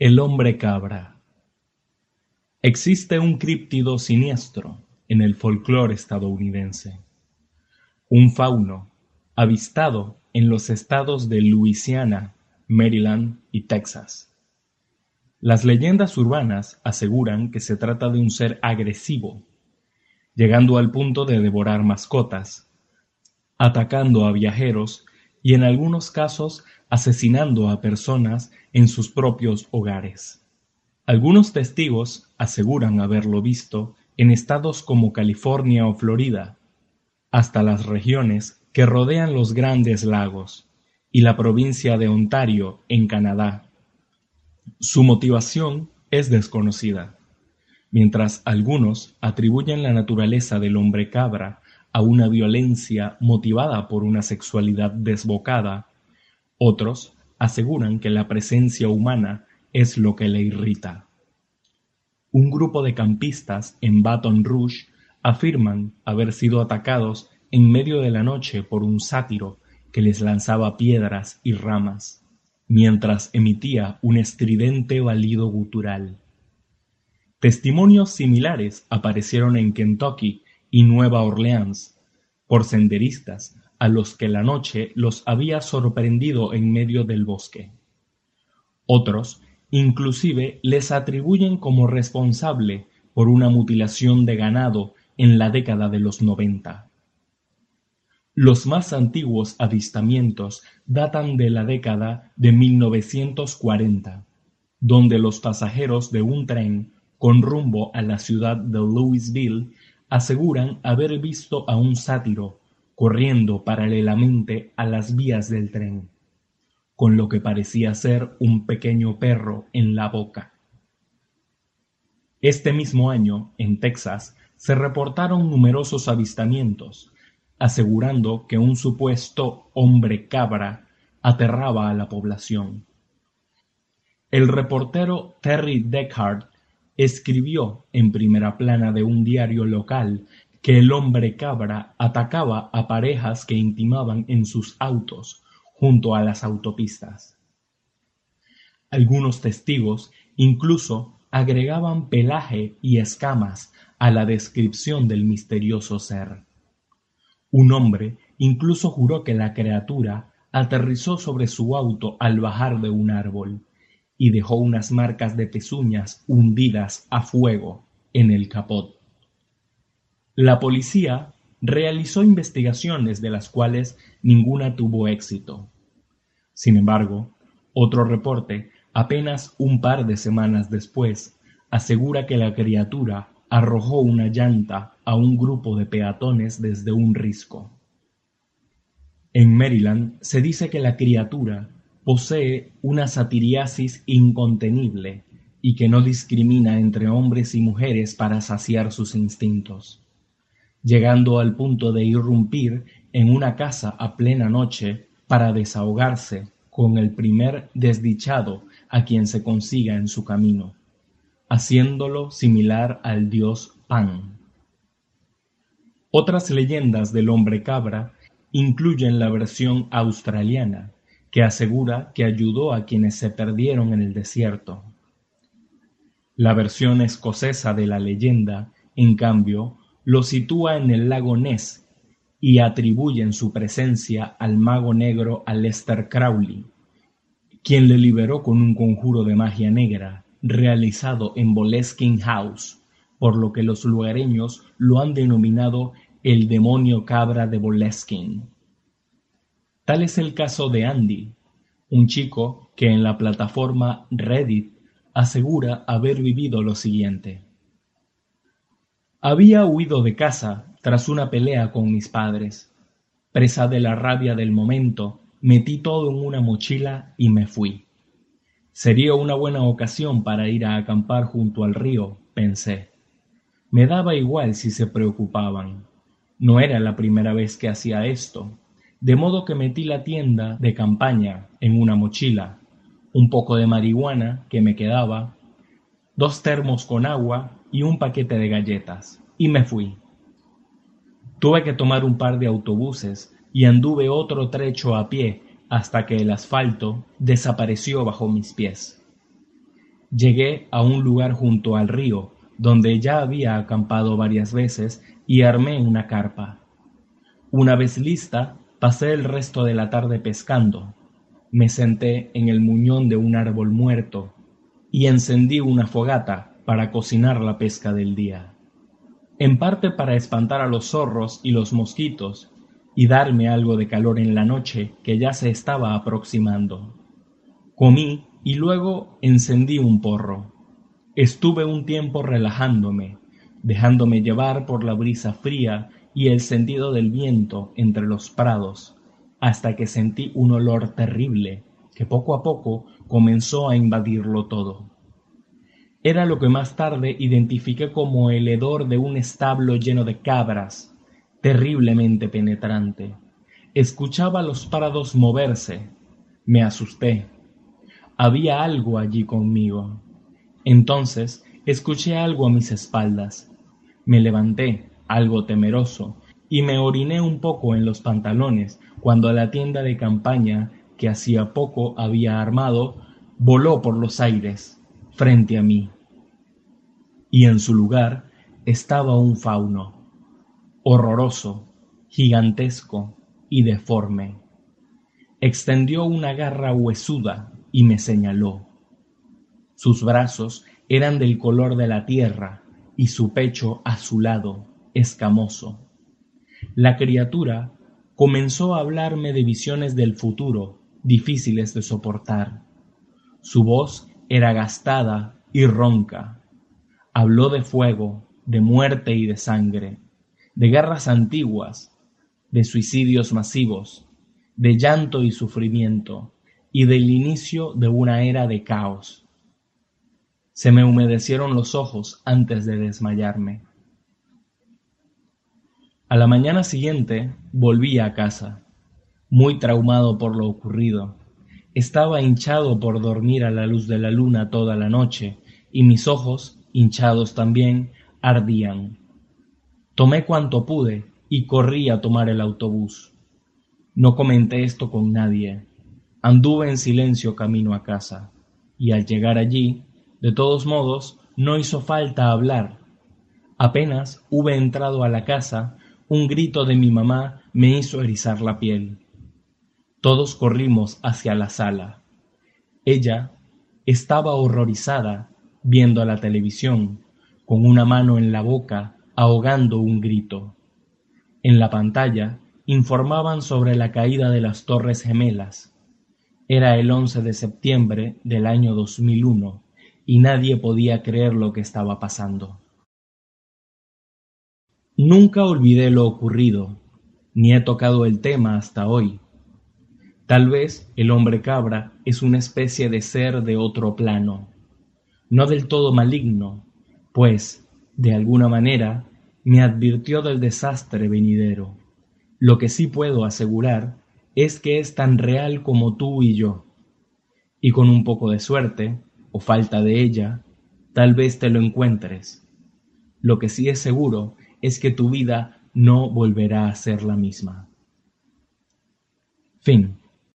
El hombre cabra Existe un críptido siniestro en el folclore estadounidense, un fauno avistado en los estados de Luisiana, Maryland y Texas. Las leyendas urbanas aseguran que se trata de un ser agresivo, llegando al punto de devorar mascotas, atacando a viajeros y en algunos casos asesinando a personas en sus propios hogares. Algunos testigos aseguran haberlo visto en estados como California o Florida, hasta las regiones que rodean los Grandes Lagos y la provincia de Ontario en Canadá. Su motivación es desconocida, mientras algunos atribuyen la naturaleza del hombre cabra a una violencia motivada por una sexualidad desbocada otros aseguran que la presencia humana es lo que le irrita. Un grupo de campistas en Baton Rouge afirman haber sido atacados en medio de la noche por un sátiro que les lanzaba piedras y ramas, mientras emitía un estridente balido gutural. Testimonios similares aparecieron en Kentucky y Nueva Orleans por senderistas a los que la noche los había sorprendido en medio del bosque. Otros inclusive les atribuyen como responsable por una mutilación de ganado en la década de los noventa. Los más antiguos avistamientos datan de la década de 1940, donde los pasajeros de un tren con rumbo a la ciudad de Louisville aseguran haber visto a un sátiro corriendo paralelamente a las vías del tren, con lo que parecía ser un pequeño perro en la boca. Este mismo año, en Texas, se reportaron numerosos avistamientos, asegurando que un supuesto hombre cabra aterraba a la población. El reportero Terry Deckhart escribió en primera plana de un diario local que el hombre cabra atacaba a parejas que intimaban en sus autos junto a las autopistas. Algunos testigos incluso agregaban pelaje y escamas a la descripción del misterioso ser. Un hombre incluso juró que la criatura aterrizó sobre su auto al bajar de un árbol y dejó unas marcas de pezuñas hundidas a fuego en el capot. La policía realizó investigaciones de las cuales ninguna tuvo éxito. Sin embargo, otro reporte, apenas un par de semanas después, asegura que la criatura arrojó una llanta a un grupo de peatones desde un risco. En Maryland se dice que la criatura posee una satiriasis incontenible y que no discrimina entre hombres y mujeres para saciar sus instintos llegando al punto de irrumpir en una casa a plena noche para desahogarse con el primer desdichado a quien se consiga en su camino, haciéndolo similar al dios Pan. Otras leyendas del hombre cabra incluyen la versión australiana, que asegura que ayudó a quienes se perdieron en el desierto. La versión escocesa de la leyenda, en cambio, lo sitúa en el lago Ness y atribuyen su presencia al mago negro Aleister Crowley, quien le liberó con un conjuro de magia negra realizado en Boleskine House, por lo que los lugareños lo han denominado el demonio cabra de Boleskine. Tal es el caso de Andy, un chico que en la plataforma Reddit asegura haber vivido lo siguiente. Había huido de casa tras una pelea con mis padres. Presa de la rabia del momento, metí todo en una mochila y me fui. Sería una buena ocasión para ir a acampar junto al río, pensé. Me daba igual si se preocupaban. No era la primera vez que hacía esto, de modo que metí la tienda de campaña en una mochila, un poco de marihuana que me quedaba, dos termos con agua y un paquete de galletas, y me fui. Tuve que tomar un par de autobuses y anduve otro trecho a pie hasta que el asfalto desapareció bajo mis pies. Llegué a un lugar junto al río, donde ya había acampado varias veces y armé una carpa. Una vez lista, pasé el resto de la tarde pescando. Me senté en el muñón de un árbol muerto y encendí una fogata para cocinar la pesca del día. En parte para espantar a los zorros y los mosquitos y darme algo de calor en la noche que ya se estaba aproximando. Comí y luego encendí un porro. Estuve un tiempo relajándome, dejándome llevar por la brisa fría y el sentido del viento entre los prados, hasta que sentí un olor terrible que poco a poco comenzó a invadirlo todo. Era lo que más tarde identifiqué como el hedor de un establo lleno de cabras, terriblemente penetrante. Escuchaba los prados moverse. Me asusté. Había algo allí conmigo. Entonces escuché algo a mis espaldas. Me levanté, algo temeroso, y me oriné un poco en los pantalones cuando la tienda de campaña que hacía poco había armado voló por los aires frente a mí. Y en su lugar estaba un fauno, horroroso, gigantesco y deforme. Extendió una garra huesuda y me señaló. Sus brazos eran del color de la tierra y su pecho azulado, escamoso. La criatura comenzó a hablarme de visiones del futuro difíciles de soportar. Su voz era gastada y ronca. Habló de fuego, de muerte y de sangre, de guerras antiguas, de suicidios masivos, de llanto y sufrimiento, y del inicio de una era de caos. Se me humedecieron los ojos antes de desmayarme. A la mañana siguiente volví a casa, muy traumado por lo ocurrido. Estaba hinchado por dormir a la luz de la luna toda la noche, y mis ojos, hinchados también, ardían. Tomé cuanto pude y corrí a tomar el autobús. No comenté esto con nadie. Anduve en silencio camino a casa, y al llegar allí, de todos modos, no hizo falta hablar. Apenas hube entrado a la casa, un grito de mi mamá me hizo erizar la piel. Todos corrimos hacia la sala. Ella estaba horrorizada viendo la televisión, con una mano en la boca, ahogando un grito. En la pantalla informaban sobre la caída de las Torres Gemelas, era el 11 de septiembre del año 2001 y nadie podía creer lo que estaba pasando. Nunca olvidé lo ocurrido, ni he tocado el tema hasta hoy. Tal vez el hombre cabra es una especie de ser de otro plano, no del todo maligno, pues, de alguna manera, me advirtió del desastre venidero. Lo que sí puedo asegurar es que es tan real como tú y yo. Y con un poco de suerte, o falta de ella, tal vez te lo encuentres. Lo que sí es seguro es que tu vida no volverá a ser la misma. Fin.